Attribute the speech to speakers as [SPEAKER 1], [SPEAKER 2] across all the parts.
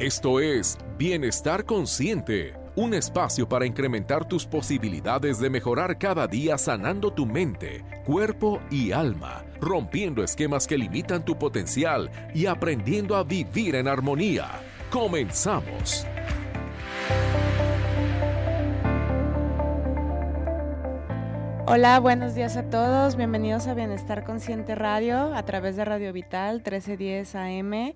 [SPEAKER 1] Esto es Bienestar Consciente, un espacio para incrementar tus posibilidades de mejorar cada día sanando tu mente, cuerpo y alma, rompiendo esquemas que limitan tu potencial y aprendiendo a vivir en armonía. Comenzamos.
[SPEAKER 2] Hola, buenos días a todos. Bienvenidos a Bienestar Consciente Radio a través de Radio Vital 1310 AM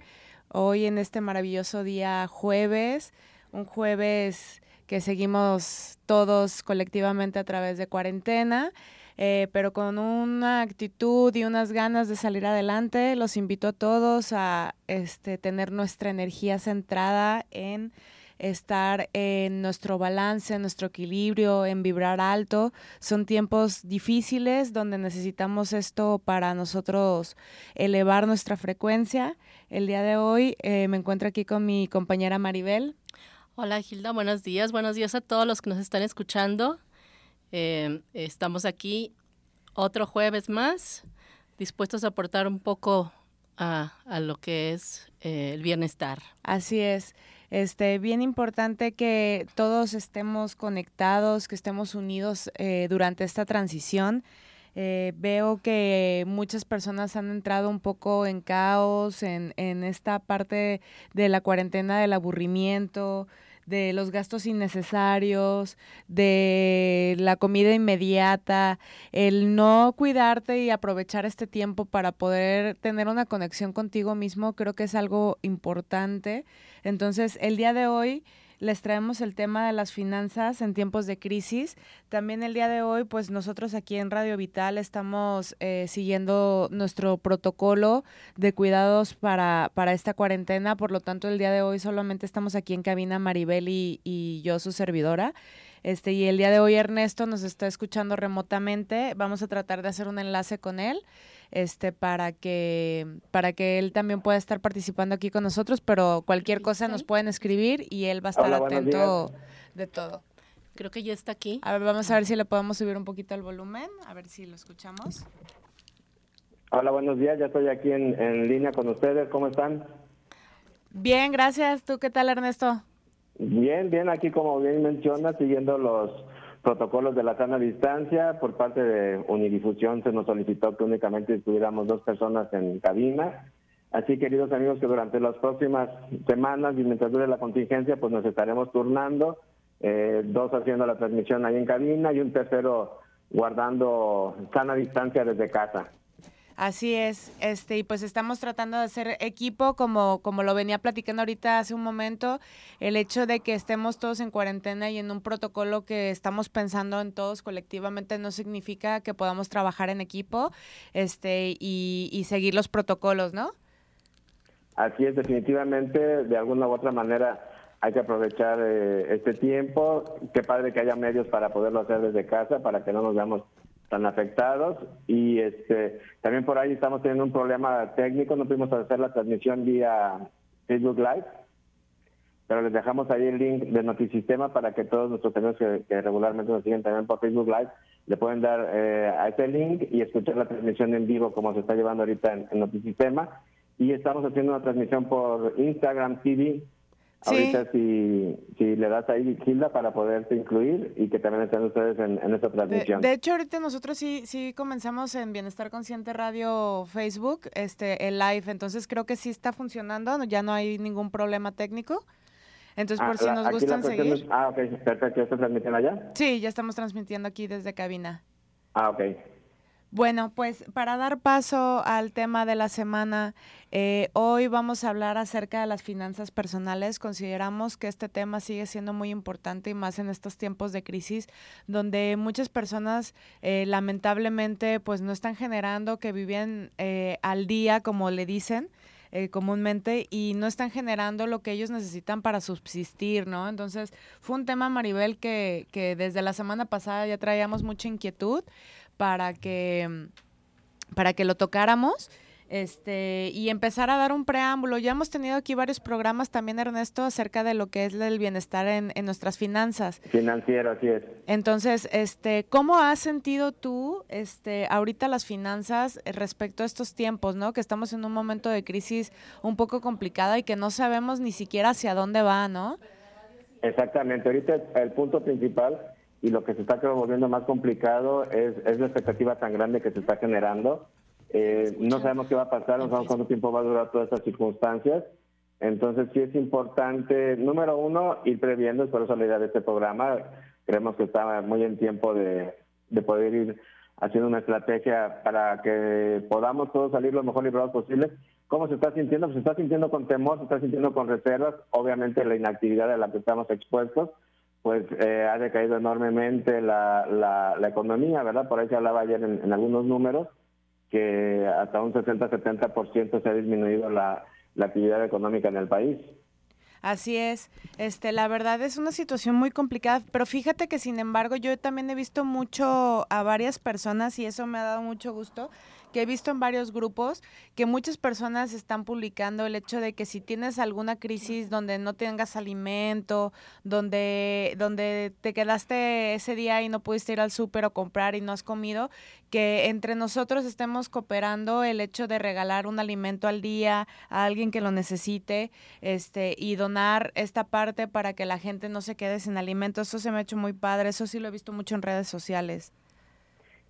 [SPEAKER 2] hoy en este maravilloso día jueves, un jueves que seguimos todos colectivamente a través de cuarentena. Eh, pero con una actitud y unas ganas de salir adelante. Los invito a todos a este, tener nuestra energía centrada en estar en nuestro balance, en nuestro equilibrio, en vibrar alto. Son tiempos difíciles donde necesitamos esto para nosotros elevar nuestra frecuencia. El día de hoy eh, me encuentro aquí con mi compañera Maribel.
[SPEAKER 3] Hola Gilda, buenos días. Buenos días a todos los que nos están escuchando. Eh, estamos aquí otro jueves más, dispuestos a aportar un poco a, lo que es eh, el bienestar.
[SPEAKER 2] Así es. Este, bien importante que todos estemos conectados, que estemos unidos durante esta transición. Eh, veo que muchas personas han entrado un poco en caos, en, en esta parte de la cuarentena del aburrimiento, de los gastos innecesarios, de la comida inmediata, el no cuidarte y aprovechar este tiempo para poder tener una conexión contigo mismo, creo que es algo importante. Entonces, el día de hoy les traemos el tema de las finanzas en tiempos de crisis. También el día de hoy, pues nosotros aquí en Radio Vital estamos eh, siguiendo nuestro protocolo de cuidados para, para esta cuarentena. Por lo tanto, el día de hoy solamente estamos aquí en cabina Maribel y, y yo, su servidora. Este, y el día de hoy Ernesto nos está escuchando remotamente. Vamos a tratar de hacer un enlace con él este para que para que él también pueda estar participando aquí con nosotros, pero cualquier cosa nos pueden escribir y él va a estar atento de todo.
[SPEAKER 3] Creo que ya está aquí.
[SPEAKER 2] A ver, vamos a ver si le podemos subir un poquito el volumen, a ver si lo escuchamos.
[SPEAKER 4] Hola, buenos días, ya estoy aquí en, en línea con ustedes, ¿cómo están?
[SPEAKER 2] Bien, gracias. ¿Tú qué tal, Ernesto?
[SPEAKER 4] Bien, bien, aquí como bien menciona, siguiendo los protocolos de la sana distancia. Por parte de Unidifusión se nos solicitó que únicamente estuviéramos dos personas en cabina. Así, queridos amigos, que durante las próximas semanas y mientras dure la contingencia, pues nos estaremos turnando, eh, dos haciendo la transmisión ahí en cabina y un tercero guardando sana distancia desde casa.
[SPEAKER 2] Así es, este, y pues estamos tratando de hacer equipo, como, como lo venía platicando ahorita hace un momento, el hecho de que estemos todos en cuarentena y en un protocolo que estamos pensando en todos colectivamente no significa que podamos trabajar en equipo este, y, y seguir los protocolos, ¿no?
[SPEAKER 4] Así es, definitivamente, de alguna u otra manera hay que aprovechar eh, este tiempo. Qué padre que haya medios para poderlo hacer desde casa, para que no nos veamos están afectados. Y este también por ahí estamos teniendo un problema técnico, no pudimos hacer la transmisión vía Facebook Live, pero les dejamos ahí el link de Notisistema para que todos nuestros amigos que, regularmente nos siguen también por Facebook Live le pueden dar eh, a ese link y escuchar la transmisión en vivo como se está llevando ahorita en, en Notisistema. Y estamos haciendo una transmisión por Instagram TV Ahorita si, si le das ahí, Gilda, para poderte incluir y que también estén ustedes en, esta transmisión.
[SPEAKER 2] De, hecho, ahorita nosotros sí, sí comenzamos en Bienestar Consciente Radio Facebook, este, el live, entonces creo que sí está funcionando, ya no hay ningún problema técnico. Entonces, por ah, si nos gustan seguir.
[SPEAKER 4] ah, ok, perfecto, ¿ya está transmitiendo allá?
[SPEAKER 2] Sí, ya estamos transmitiendo aquí desde cabina.
[SPEAKER 4] Ah, ok.
[SPEAKER 2] Bueno, pues para dar paso al tema de la semana, eh, hoy vamos a hablar acerca de las finanzas personales. Consideramos que este tema sigue siendo muy importante y más en estos tiempos de crisis, donde muchas personas eh, lamentablemente pues no están generando, que viven eh, al día, como le dicen. comúnmente y no están generando lo que ellos necesitan para subsistir, ¿no? Entonces fue un tema, Maribel, que, que desde la semana pasada ya traíamos mucha inquietud para que, para que lo tocáramos. este, y empezar a dar un preámbulo. Ya hemos tenido aquí varios programas también, Ernesto, acerca de lo que es el bienestar en, nuestras finanzas.
[SPEAKER 4] Financiero, así es.
[SPEAKER 2] Entonces, este, ¿cómo has sentido tú este, ahorita las finanzas respecto a estos tiempos, ¿no? Que estamos en un momento de crisis un poco complicada y que no sabemos ni siquiera hacia dónde va, ¿no?
[SPEAKER 4] Exactamente. Ahorita el punto principal y lo que se está volviendo más complicado es, es la expectativa tan grande que se está generando eh, no sabemos qué va a pasar, no sabemos cuánto tiempo va a durar todas estas circunstancias. Entonces sí es importante, número uno, ir previendo, es por eso la idea de este programa. Creemos que está muy en tiempo de, poder ir haciendo una estrategia para que podamos todos salir lo mejor librados posible. ¿Cómo se está sintiendo? Pues se está sintiendo con temor, se está sintiendo con reservas. Obviamente la inactividad a la que estamos expuestos, pues eh, ha decaído enormemente la, la, economía, ¿verdad? Por ahí se hablaba ayer en algunos números que hasta un 60-70% se ha disminuido la, actividad económica en el país.
[SPEAKER 2] Así es. Este, la verdad es una situación muy complicada, pero fíjate que sin embargo yo también he visto mucho a varias personas y eso me ha dado mucho gusto que he visto en varios grupos que muchas personas están publicando el hecho de que si tienes alguna crisis donde no tengas alimento, donde, donde te quedaste ese día y no pudiste ir al súper o comprar y no has comido, que entre nosotros estemos cooperando el hecho de regalar un alimento al día a alguien que lo necesite este, y donar esta parte para que la gente no se quede sin alimento. Eso se me ha hecho muy padre, eso sí lo he visto mucho en redes sociales.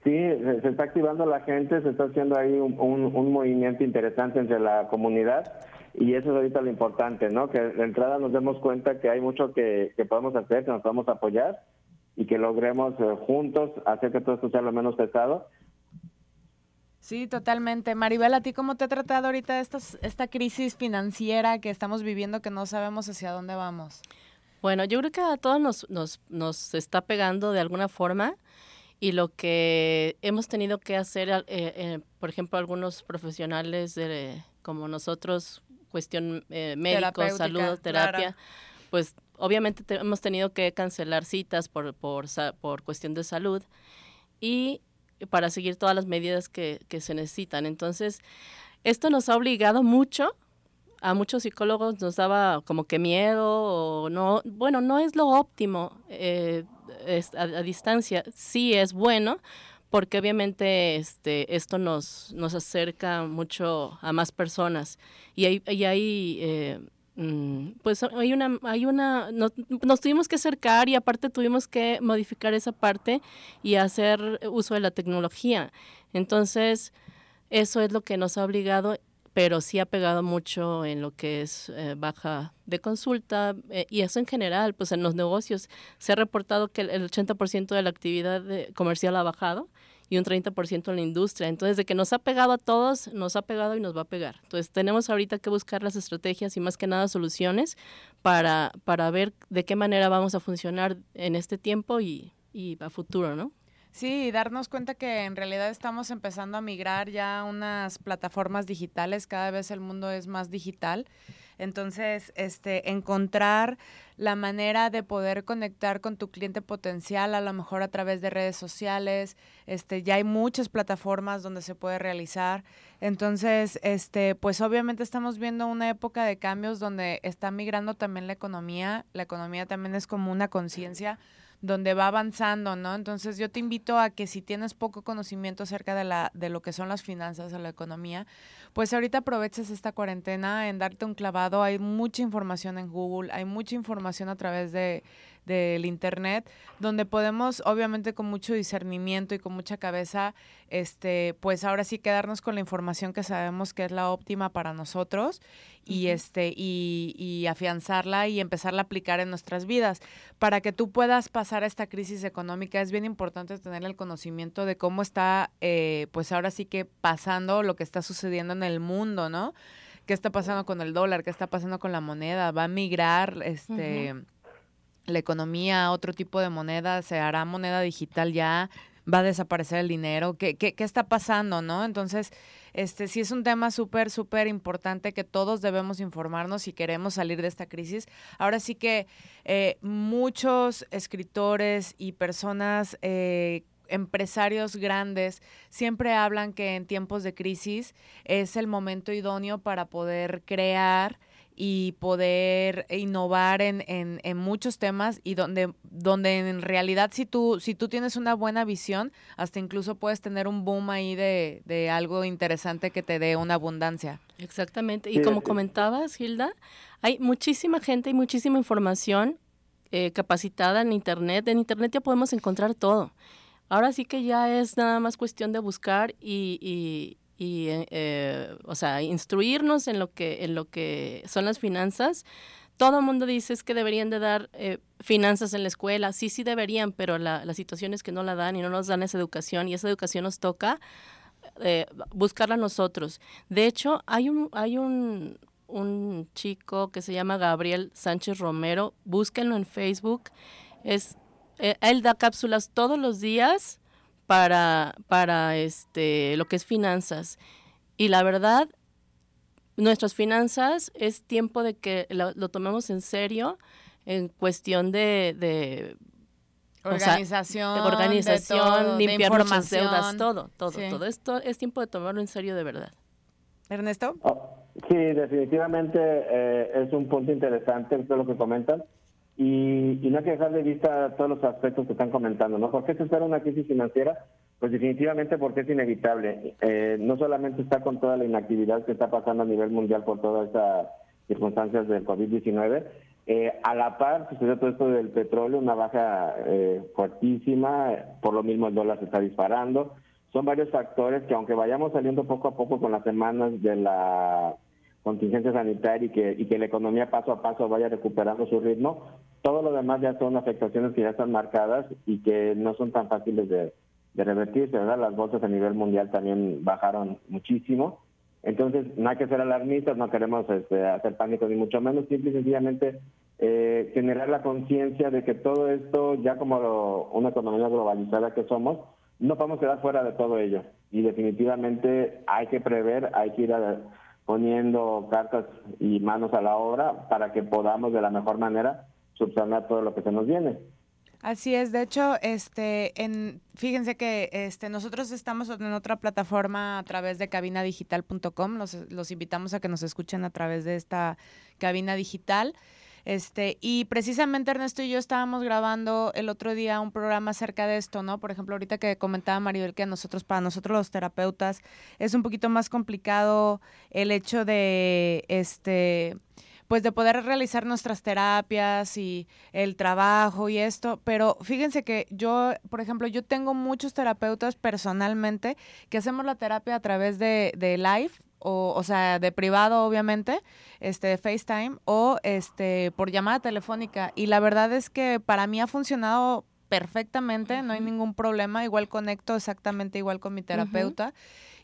[SPEAKER 4] Sí, se está activando la gente, se está haciendo ahí un, movimiento interesante entre la comunidad y eso es ahorita lo importante, ¿no? Que de entrada nos demos cuenta que hay mucho que, podemos hacer, que nos podemos apoyar y que logremos eh, juntos hacer que todo esto sea lo menos pesado.
[SPEAKER 2] Sí, totalmente. Maribel, ¿a ti cómo te ha tratado ahorita esta, esta crisis financiera que estamos viviendo que no sabemos hacia dónde vamos?
[SPEAKER 3] Bueno, yo creo que a todos nos, nos, nos está pegando de alguna forma y lo que hemos tenido que hacer, eh, eh, por ejemplo, algunos profesionales de, como nosotros, cuestión eh, médico, salud, terapia, pues obviamente hemos tenido que cancelar citas por, por, por cuestión de salud y para seguir todas las medidas que, que se necesitan. Entonces, esto nos ha obligado mucho a muchos psicólogos nos daba como que miedo o no, bueno, no es lo óptimo eh, a, distancia, sí es bueno porque obviamente este, esto nos, nos acerca mucho a más personas y hay, y hay eh, mm, pues hay una, hay una, nos, nos, tuvimos que acercar y aparte tuvimos que modificar esa parte y hacer uso de la tecnología. Entonces, eso es lo que nos ha obligado pero sí ha pegado mucho en lo que es eh, baja de consulta eh, y eso en general, pues en los negocios se ha reportado que el, 80% de la actividad comercial ha bajado y un 30% en la industria. Entonces, de que nos ha pegado a todos, nos ha pegado y nos va a pegar. Entonces, tenemos ahorita que buscar las estrategias y más que nada soluciones para, para ver de qué manera vamos a funcionar en este tiempo y, y a futuro, ¿no?
[SPEAKER 2] Sí, darnos cuenta que en realidad estamos empezando a migrar ya a unas plataformas digitales, cada vez el mundo es más digital. Entonces, este, encontrar la manera de poder conectar con tu cliente potencial, a lo mejor a través de redes sociales, este, ya hay muchas plataformas donde se puede realizar. Entonces, este, pues obviamente estamos viendo una época de cambios donde está migrando también la economía. La economía también es como una conciencia donde va avanzando, ¿no? Entonces yo te invito a que si tienes poco conocimiento acerca de, la, de lo que son las finanzas o la economía, pues ahorita aproveches esta cuarentena en darte un clavado. Hay mucha información en Google, hay mucha información a través de del internet, donde podemos, obviamente con mucho discernimiento y con mucha cabeza, este, pues ahora sí quedarnos con la información que sabemos que es la óptima para nosotros y este, y, y afianzarla y empezarla a aplicar en nuestras vidas. Para que tú puedas pasar a esta crisis económica, es bien importante tener el conocimiento de cómo está, eh, pues ahora sí que pasando lo que está sucediendo en el mundo, ¿no? ¿Qué está pasando con el dólar? ¿Qué está pasando con la moneda? ¿Va a migrar este, la economía, otro tipo de moneda, se hará moneda digital ya, va a desaparecer el dinero, ¿qué, qué, qué está pasando, no? Entonces, este sí es un tema súper, súper importante que todos debemos informarnos si queremos salir de esta crisis. Ahora sí que eh, muchos escritores y personas eh, empresarios grandes siempre hablan que en tiempos de crisis es el momento idóneo para poder crear y poder innovar en, en, muchos temas y donde, donde en realidad si tú, si tú tienes una buena visión, hasta incluso puedes tener un boom ahí de, de algo interesante que te dé una abundancia.
[SPEAKER 3] Exactamente. Y como comentabas, Hilda, hay muchísima gente y muchísima información eh, capacitada en Internet. En Internet ya podemos encontrar todo. Ahora sí que ya es nada más cuestión de buscar y, y, eh, eh, o sea, instruirnos en lo que en lo que son las finanzas. Todo el mundo dice es que deberían de dar finanzas en la escuela. Sí, sí deberían, pero la, la situación es que no la dan y no nos dan esa educación y esa educación nos toca buscarla nosotros. De hecho, hay un, hay un, un chico que se llama Gabriel Sánchez Romero, búsquenlo en Facebook. Es, eh, él da cápsulas todos los días para, para este, lo que es finanzas. Y la verdad, nuestras finanzas es tiempo de que lo, tomemos en serio en cuestión de,
[SPEAKER 2] organización,
[SPEAKER 3] organización, limpiar nuestras deudas, todo, todo, todo. Esto es tiempo de tomarlo en serio de verdad.
[SPEAKER 2] Ernesto.
[SPEAKER 4] Oh, Sí, definitivamente eh, es un punto interesante todo lo que comentan y, no hay que dejar de vista todos los aspectos que están comentando, ¿no? ¿Por qué se espera una crisis financiera? Pues definitivamente porque es inevitable. Eh, no solamente está con toda la inactividad que está pasando a nivel mundial por todas estas circunstancias del COVID-19, eh, a la par sucedió todo esto del petróleo, una baja fuertísima, por lo mismo el dólar se está disparando son varios factores que aunque vayamos saliendo poco a poco con las semanas de la contingencia sanitaria y que, y que la economía paso a paso vaya recuperando su ritmo, todo lo demás ya son afectaciones que ya están marcadas y que no son tan fáciles de, de revertirse, ¿verdad? Las bolsas a nivel mundial también bajaron muchísimo. Entonces, no hay que ser alarmistas, no queremos este, hacer pánico ni mucho menos, simple y sencillamente eh, generar la conciencia de que todo esto, ya como una economía globalizada que somos, no podemos quedar fuera de todo ello. Y definitivamente hay que prever, hay que ir poniendo cartas y manos a la obra para que podamos de la mejor manera subsanar todo lo que se nos viene.
[SPEAKER 2] Así es, de hecho, este, en, fíjense que este, nosotros estamos en otra plataforma a través de cabinadigital.com, los, los invitamos a que nos escuchen a través de esta cabina digital. Este, y precisamente Ernesto y yo estábamos grabando el otro día un programa acerca de esto, ¿no? Por ejemplo, ahorita que comentaba Maribel que a nosotros, para nosotros los terapeutas, es un poquito más complicado el hecho de este pues de poder realizar nuestras terapias y el trabajo y esto, pero fíjense que yo, por ejemplo, yo tengo muchos terapeutas personalmente que hacemos la terapia a través de, de live, o, o sea, de privado obviamente, este, de FaceTime o este, por llamada telefónica. Y la verdad es que para mí ha funcionado perfectamente, no hay ningún problema, igual conecto exactamente igual con mi terapeuta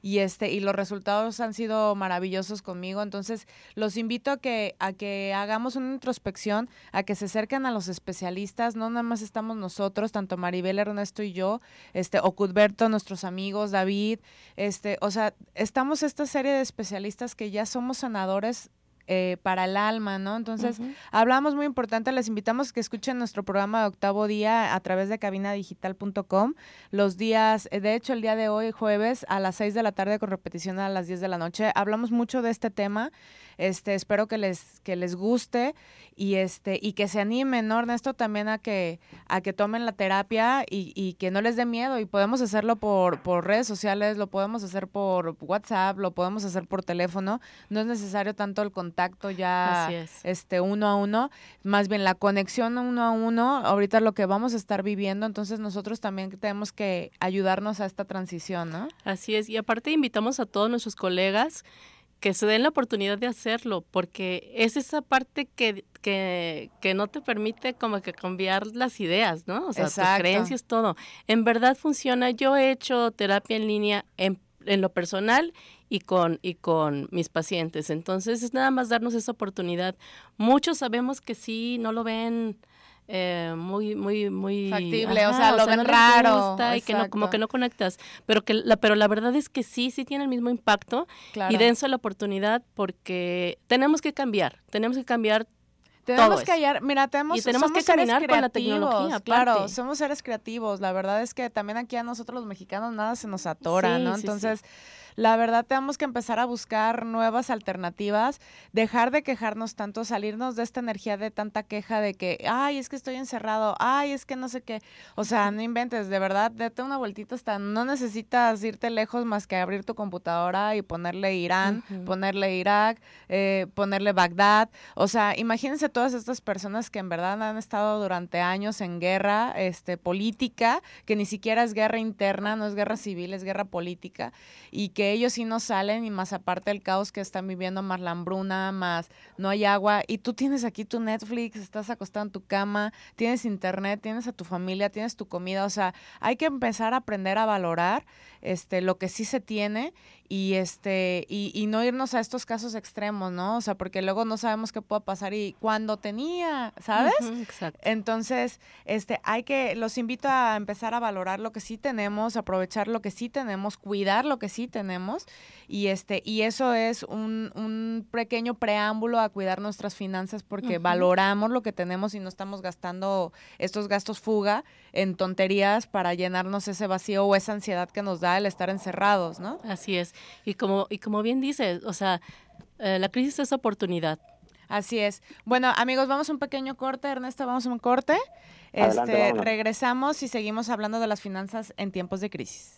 [SPEAKER 2] y este y los resultados han sido maravillosos conmigo. Entonces los invito a que a que hagamos una introspección a que se acerquen a los especialistas. No nada más estamos nosotros tanto Maribel Ernesto y yo este o Cudberto nuestros amigos David este o sea estamos esta serie de especialistas que ya somos sanadores eh, para el alma, ¿no? Entonces, hablamos muy importante, les invitamos a que escuchen nuestro programa de octavo día a través de cabinadigital.com. Los días, eh, de hecho, el día de hoy, jueves, a las 6 de la tarde con repetición a las 10 de la noche, hablamos mucho de este tema. Este, espero que les, que les guste y este, y que se animen, ¿no, Ernesto? También a que, a que tomen la terapia y, y que no les dé miedo. Y podemos hacerlo por, por redes sociales, lo podemos hacer por WhatsApp, lo podemos hacer por teléfono. No es necesario tanto el contacto ya este uno a uno, más bien la conexión uno a uno, ahorita lo que vamos a estar viviendo, entonces nosotros también tenemos que ayudarnos a esta transición, ¿no?
[SPEAKER 3] Así es, y aparte invitamos a todos nuestros colegas que se den la oportunidad de hacerlo, porque es esa parte que, que, que no te permite como que cambiar las ideas, ¿no? O sea, tus creencias, todo. En verdad funciona. Yo he hecho terapia en línea en, en lo personal y con, y con mis pacientes. Entonces es nada más darnos esa oportunidad. Muchos sabemos que sí, no lo ven eh, muy muy muy
[SPEAKER 2] factible o sea lo ven raro
[SPEAKER 3] y que no como que no conectas pero que la pero la verdad es que sí sí tiene el mismo impacto y dense la oportunidad porque tenemos que cambiar tenemos que cambiar
[SPEAKER 2] Tenemos que hallar, mira, tenemos,
[SPEAKER 3] y tenemos que caminar con la tecnología.
[SPEAKER 2] Claro, somos seres creativos. La verdad es que también aquí a nosotros los mexicanos nada se nos atora, ¿no? Entonces, la verdad tenemos que empezar a buscar nuevas alternativas, dejar de quejarnos tanto, salirnos de esta energía de tanta queja de que, ay, es que estoy encerrado, ay, es que no sé qué. O sea, no inventes, de verdad, date una vueltita hasta, no necesitas irte lejos más que abrir tu computadora y ponerle Irán, ponerle Irak, eh, ponerle Bagdad. O sea, imagínense todas estas personas que en verdad han estado durante años en guerra este, política, que ni siquiera es guerra interna, no es guerra civil, es guerra política, y que ellos sí no salen y más aparte el caos que están viviendo, más la hambruna, más no hay agua y tú tienes aquí tu Netflix, estás acostado en tu cama, tienes internet, tienes a tu familia, tienes tu comida, o sea, hay que empezar a aprender a valorar este lo que sí se tiene y este y, y, no irnos a estos casos extremos, ¿no? O sea, porque luego no sabemos qué pueda pasar y cuando tenía, ¿sabes? exacto. Entonces, este hay que los invito a empezar a valorar lo que sí tenemos, aprovechar lo que sí tenemos, cuidar lo que sí tenemos y este y eso es un, un pequeño preámbulo a cuidar nuestras finanzas porque valoramos lo que tenemos y no estamos gastando estos gastos fuga en tonterías para llenarnos ese vacío o esa ansiedad que nos da el estar encerrados, ¿no?
[SPEAKER 3] Así es. Y como, y como bien dice, o sea, eh, la crisis es oportunidad.
[SPEAKER 2] Así es. Bueno, amigos, vamos a un pequeño corte, Ernesto, vamos a un corte. este, regresamos y seguimos hablando de las finanzas en tiempos de crisis.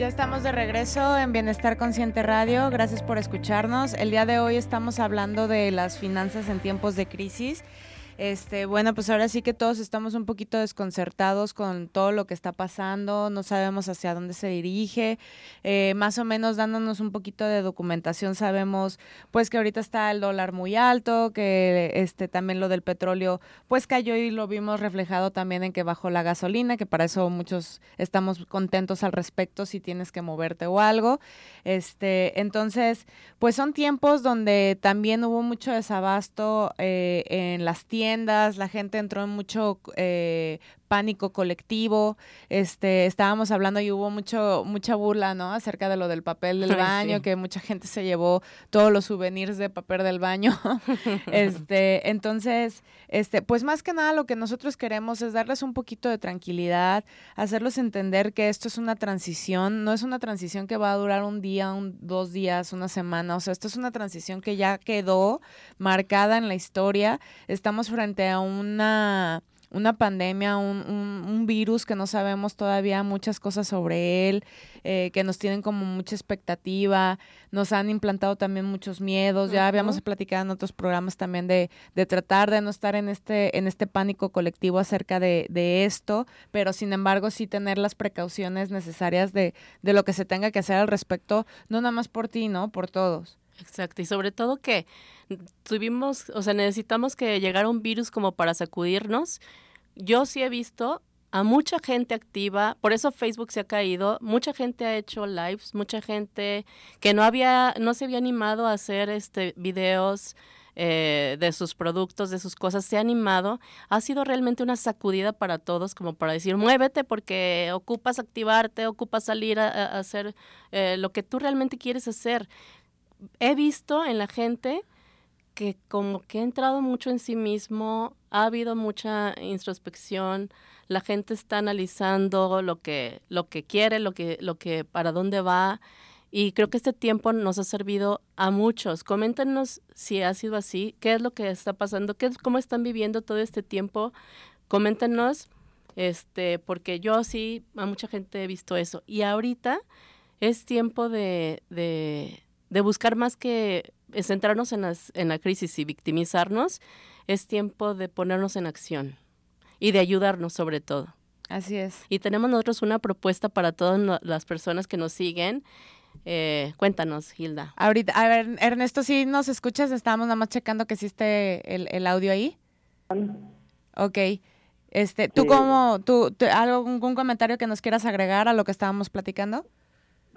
[SPEAKER 2] Ya estamos de regreso en Bienestar Consciente Radio. Gracias por escucharnos. El día de hoy estamos hablando de las finanzas en tiempos de crisis este, bueno, pues ahora sí que todos estamos un poquito desconcertados con todo lo que está pasando, no sabemos hacia dónde se dirige, eh, más o menos dándonos un poquito de documentación sabemos pues que ahorita está el dólar muy alto, que este también lo del petróleo pues cayó y lo vimos reflejado también en que bajó la gasolina, que para eso muchos estamos contentos al respecto si tienes que moverte o algo. Este, entonces, pues son tiempos donde también hubo mucho desabasto eh, en las tiendas la gente entró en mucho eh, pánico colectivo, este, estábamos hablando y hubo mucho, mucha burla, ¿no? Acerca de lo del papel del baño, que mucha gente se llevó todos los souvenirs de papel del baño. este, entonces, este, pues más que nada lo que nosotros queremos es darles un poquito de tranquilidad, hacerlos entender que esto es una transición, no es una transición que va a durar un día, un, dos días, una semana, o sea, esto es una transición que ya quedó marcada en la historia. Estamos frente a una una pandemia, un, un, virus que no sabemos todavía muchas cosas sobre él, eh, que nos tienen como mucha expectativa, nos han implantado también muchos miedos, ya habíamos platicado en otros programas también de, de, tratar de no estar en este, en este pánico colectivo acerca de, de, esto, pero sin embargo sí tener las precauciones necesarias de, de lo que se tenga que hacer al respecto, no nada más por ti, ¿no? Por todos.
[SPEAKER 3] Exacto, y sobre todo que tuvimos, o sea, necesitamos que llegara un virus como para sacudirnos. Yo sí he visto a mucha gente activa, por eso Facebook se ha caído, mucha gente ha hecho lives, mucha gente que no había, no se había animado a hacer este videos eh, de sus productos, de sus cosas, se ha animado. Ha sido realmente una sacudida para todos, como para decir, muévete porque ocupas activarte, ocupas salir a, hacer eh, lo que tú realmente quieres hacer he visto en la gente que como que ha entrado mucho en sí mismo, ha habido mucha introspección, la gente está analizando lo que, lo que quiere, lo que, lo que, para dónde va. Y creo que este tiempo nos ha servido a muchos. Coméntenos si ha sido así, qué es lo que está pasando, qué, cómo están viviendo todo este tiempo. Coméntenos, este, porque yo sí, a mucha gente he visto eso. Y ahorita es tiempo de, de de buscar más que centrarnos en, en la crisis y victimizarnos, es tiempo de ponernos en acción y de ayudarnos sobre todo.
[SPEAKER 2] Así es.
[SPEAKER 3] Y tenemos nosotros una propuesta para todas las personas que nos siguen. Eh, cuéntanos, Hilda.
[SPEAKER 2] Ahorita, a ver, Ernesto, si nos escuchas, estamos nada más checando que existe el, el audio ahí. Ok. Este, ¿Tú cómo, tú, algún comentario que nos quieras agregar a lo que estábamos platicando?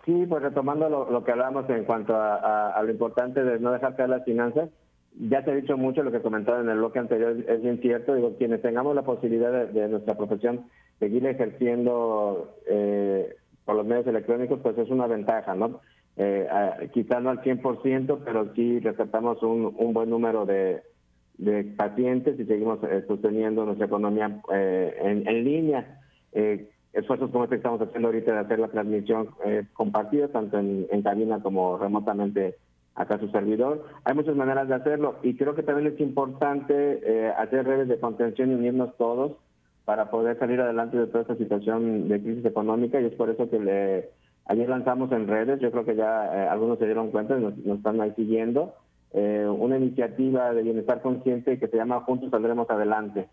[SPEAKER 4] Sí, pues retomando lo, que hablábamos en cuanto a, lo importante de no dejar caer las finanzas, ya te he dicho mucho lo que comentaba en el bloque anterior, es bien cierto, digo, quienes tengamos la posibilidad de, nuestra profesión seguir ejerciendo eh, por los medios electrónicos, pues es una ventaja, ¿no? Eh, no al 100%, pero sí respetamos un, un buen número de, de pacientes y seguimos eh, sosteniendo nuestra economía eh, en, en, línea. Eh, esfuerzos como este que estamos haciendo ahorita de hacer la transmisión compartida, tanto en, en, cabina como remotamente acá su servidor. Hay muchas maneras de hacerlo y creo que también es importante hacer redes de contención y unirnos todos para poder salir adelante de toda esta situación de crisis económica y es por eso que le, ayer lanzamos en redes, yo creo que ya algunos se dieron cuenta nos, nos están ahí siguiendo, eh, una iniciativa de bienestar consciente que se llama Juntos Saldremos Adelante.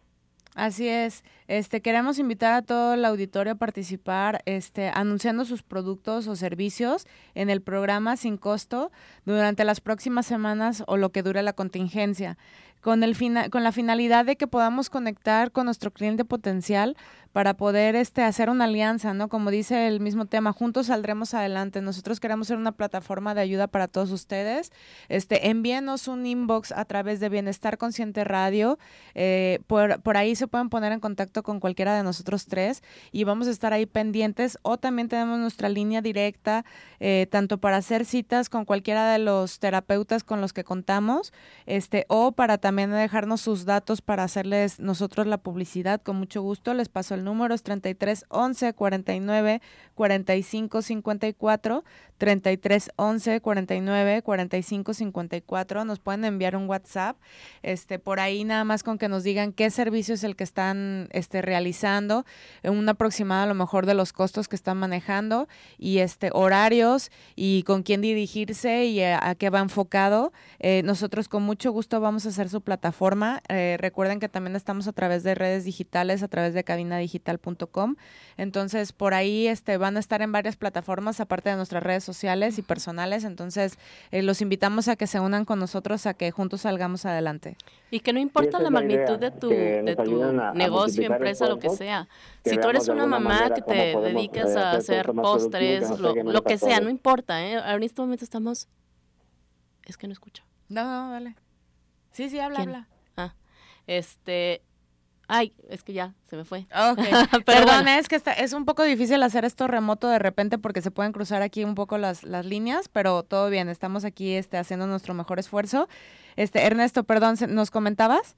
[SPEAKER 2] Así es. Este queremos invitar a todo el auditorio a participar, este, anunciando sus productos o servicios en el programa sin costo durante las próximas semanas o lo que dure la contingencia con, el con la finalidad de que podamos conectar con nuestro cliente potencial para poder este, hacer una alianza, ¿no? Como dice el mismo tema, juntos saldremos adelante. Nosotros queremos ser una plataforma de ayuda para todos ustedes. Este, envíenos un inbox a través de Bienestar Consciente Radio. Eh, por, por ahí se pueden poner en contacto con cualquiera de nosotros tres y vamos a estar ahí pendientes. O también tenemos nuestra línea directa, eh, tanto para hacer citas con cualquiera de los terapeutas con los que contamos, este, o para también dejarnos sus datos para hacerles nosotros la publicidad. Con mucho gusto les paso el número, es 33 11 49 45 54, 33 11 49 45 54. Nos pueden enviar un WhatsApp, este, por ahí nada más con que nos digan qué servicio es el que están este, realizando, un aproximado a lo mejor de los costos que están manejando y este, horarios y con quién dirigirse y a, qué va enfocado. Eh, nosotros con mucho gusto vamos a hacer su plataforma. Eh, recuerden que también estamos a través de redes digitales, a través de cabinadigital.com. Entonces, por ahí este, van a estar en varias plataformas, aparte de nuestras redes sociales y personales. Entonces, eh, los invitamos a que se unan con nosotros, a que juntos salgamos adelante.
[SPEAKER 3] Y que no importa la, magnitud de tu, de tu negocio, empresa, lo que sea. si tú eres una mamá que te dedicas a hacer postres, lo, lo que sea, no importa. ¿eh? Ahora en este momento estamos... Es que no escucho.
[SPEAKER 2] No, no, dale. Sí, sí, habla, habla.
[SPEAKER 3] Ah, este, Ay, es que ya se me fue.
[SPEAKER 2] Perdón, es que está, es un poco difícil hacer esto remoto de repente porque se pueden cruzar aquí un poco las, las líneas, pero todo bien, estamos aquí este, haciendo nuestro mejor esfuerzo. Este, Ernesto, perdón, ¿nos comentabas?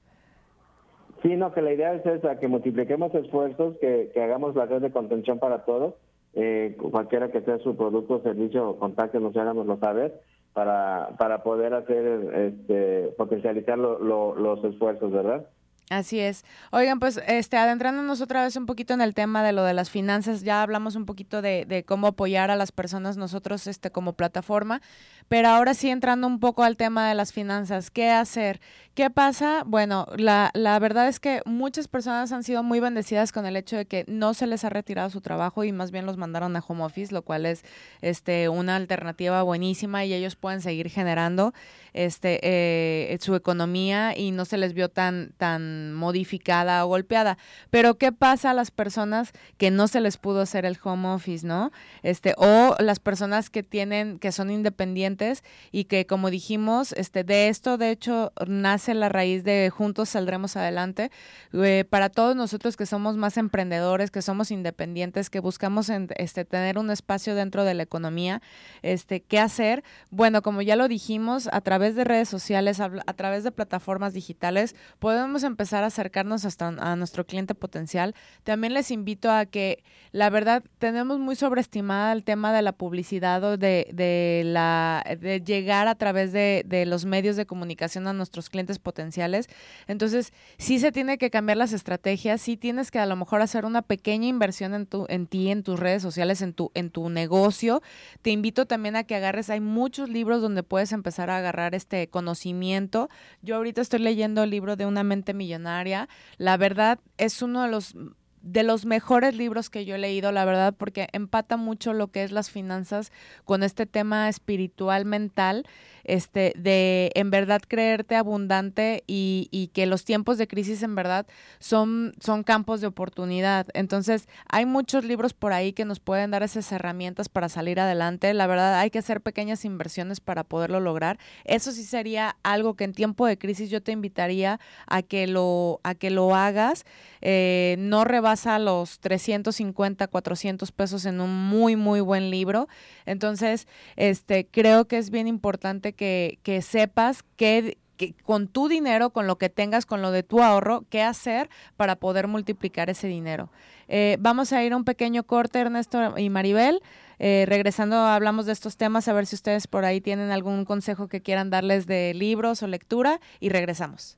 [SPEAKER 4] Sí, no, que la idea es esa, que multipliquemos esfuerzos, que, que hagamos la red de contención para todos, eh, cualquiera que sea su producto, servicio, contáctenos y háganoslo saber para, para poder hacer, este, potencializar los esfuerzos, ¿verdad?
[SPEAKER 2] Así es. Oigan, pues este, adentrándonos otra vez un poquito en el tema de lo de las finanzas, ya hablamos un poquito de, de, cómo apoyar a las personas nosotros este, como plataforma, pero ahora sí entrando un poco al tema de las finanzas, ¿qué hacer? ¿Qué pasa? Bueno, la, la verdad es que muchas personas han sido muy bendecidas con el hecho de que no se les ha retirado su trabajo y más bien los mandaron a home office, lo cual es este, una alternativa buenísima y ellos pueden seguir generando este, eh, su economía y no se les vio tan, tan modificada o golpeada. Pero ¿qué pasa a las personas que no se les pudo hacer el home office, no? Este, o las personas que tienen, que son independientes y que, como dijimos, este, de esto, de hecho, nace la raíz de juntos saldremos adelante. Eh, para todos nosotros que somos más emprendedores, que somos independientes, que buscamos este, tener un espacio dentro de la economía, este, ¿qué hacer? Bueno, como ya lo dijimos, a través de redes sociales, a, través de plataformas digitales, podemos empezar a acercarnos hasta a nuestro cliente potencial. También les invito a que, la verdad, tenemos muy sobreestimada el tema de la publicidad o de, de, la, de llegar a través de, de los medios de comunicación a nuestros potenciales. Entonces, sí se tiene que cambiar las estrategias, sí tienes que a lo mejor hacer una pequeña inversión en, tu, en ti, en tus redes sociales, en tu, en tu negocio. Te invito también a que agarres, hay muchos libros donde puedes empezar a agarrar este conocimiento. Yo ahorita estoy leyendo el libro de Una mente millonaria. La verdad es uno de los de los mejores libros que yo he leído, la verdad, porque empata mucho lo que es las finanzas con este tema espiritual mental, este, de en verdad creerte abundante y, que los tiempos de crisis en verdad son, son campos de oportunidad. Entonces, hay muchos libros por ahí que nos pueden dar esas herramientas para salir adelante. La verdad, hay que hacer pequeñas inversiones para poderlo lograr. Eso sí sería algo que en tiempo de crisis yo te invitaría a que lo, a que lo hagas. Eh, no rebasa los 350, 400 pesos en un muy, muy buen libro. Entonces, este, creo que es bien importante que, sepas que, que con tu dinero, con lo que tengas, con lo de tu ahorro, qué hacer para poder multiplicar ese dinero. Eh, vamos a ir a un pequeño corte, Ernesto y Maribel. Eh, regresando, hablamos de estos temas, a ver si ustedes por ahí tienen algún consejo que quieran darles de libros o lectura y regresamos.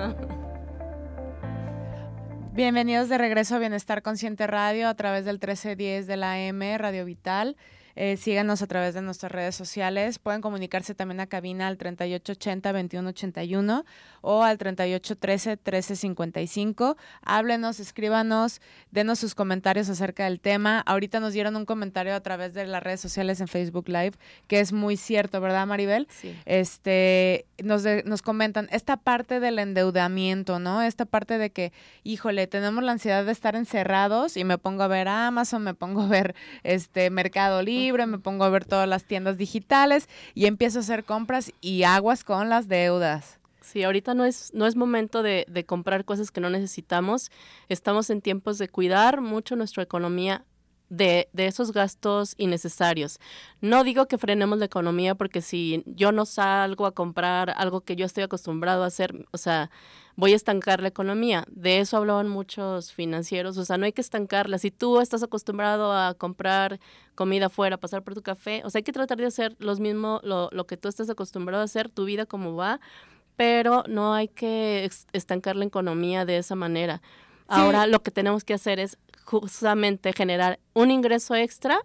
[SPEAKER 2] Bienvenidos de regreso a Bienestar Consciente Radio a través del 1310 de la M, Radio Vital. Eh, síganos a través de nuestras redes sociales. Pueden comunicarse también a cabina al 3880-2181 o al 3813-1355. Háblenos, escríbanos, denos sus comentarios acerca del tema. Ahorita nos dieron un comentario a través de las redes sociales en Facebook Live, que es muy cierto, ¿verdad, Maribel?
[SPEAKER 3] Sí.
[SPEAKER 2] Este, nos, de, nos comentan esta parte del endeudamiento, ¿no? Esta parte de que, híjole, tenemos la ansiedad de estar encerrados y me pongo a ver Amazon, me pongo a ver este Mercado Libre, me pongo a ver todas las tiendas digitales y empiezo a hacer compras y aguas con las deudas.
[SPEAKER 3] Sí, ahorita no es, no es momento de, de, comprar cosas que no necesitamos. Estamos en tiempos de cuidar mucho nuestra economía de, de, esos gastos innecesarios. No digo que frenemos la economía porque si yo no salgo a comprar algo que yo estoy acostumbrado a hacer, o sea, voy a estancar la economía. De eso hablaban muchos financieros, o sea, no hay que estancarla. Si tú estás acostumbrado a comprar comida afuera, pasar por tu café, o sea, hay que tratar de hacer los mismo, lo, lo que tú estás acostumbrado a hacer, tu vida como va, pero no hay que estancar la economía de esa manera. Sí. Ahora lo que tenemos que hacer es justamente generar un ingreso extra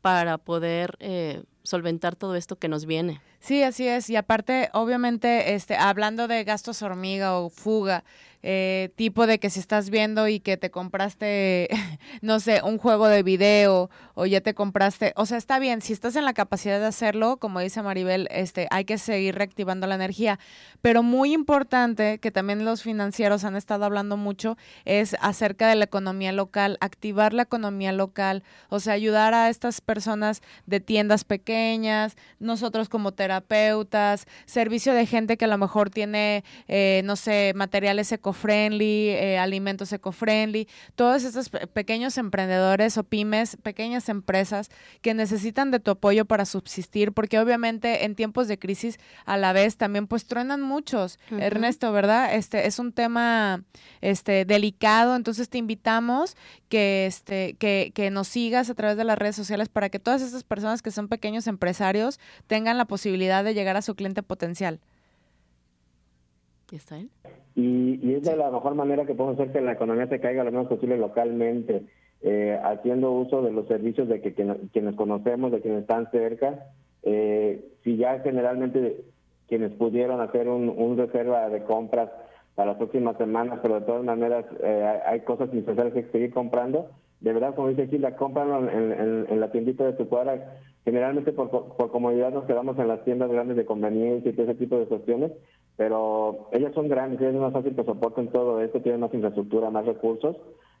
[SPEAKER 3] para poder eh, solventar todo esto que nos viene.
[SPEAKER 2] Sí, así es. Y aparte, obviamente, este, hablando de gastos hormiga o fuga, eh, tipo de que si estás viendo y que te compraste, no sé, un juego de video o ya te compraste, o sea, está bien, si estás en la capacidad de hacerlo, como dice Maribel, este, hay que seguir reactivando la energía, pero muy importante, que también los financieros han estado hablando mucho, es acerca de la economía local, activar la economía local, o sea, ayudar a estas personas de tiendas pequeñas, nosotros como terapeutas, servicio de gente que a lo mejor tiene, eh, no sé, materiales eco friendly, eh, alimentos eco-friendly, todos estos pequeños emprendedores o pymes, pequeñas empresas que necesitan de tu apoyo para subsistir, porque obviamente en tiempos de crisis a la vez también pues truenan muchos. Uh -huh. Ernesto, ¿verdad? Este es un tema este delicado, entonces te invitamos que este que, que nos sigas a través de las redes sociales para que todas estas personas que son pequeños empresarios tengan la posibilidad de llegar a su cliente potencial.
[SPEAKER 3] ¿Está él?
[SPEAKER 4] Y, y, es la mejor manera que podemos hacer que la economía se caiga lo menos posible localmente, eh, haciendo uso de los servicios de que, quienes conocemos, de quienes están cerca. Eh, si ya generalmente quienes pudieron hacer un, reserva de compras para las próximas semanas, pero de todas maneras eh, hay cosas necesarias que seguir comprando, de verdad, como dice compran en, en, en, la tiendita de tu cuadra. Generalmente por, por comodidad nos quedamos en las tiendas grandes de conveniencia y todo ese tipo de cuestiones, pero ellas son grandes, ellas es más fácil que soporten todo esto, tienen más infraestructura, más recursos.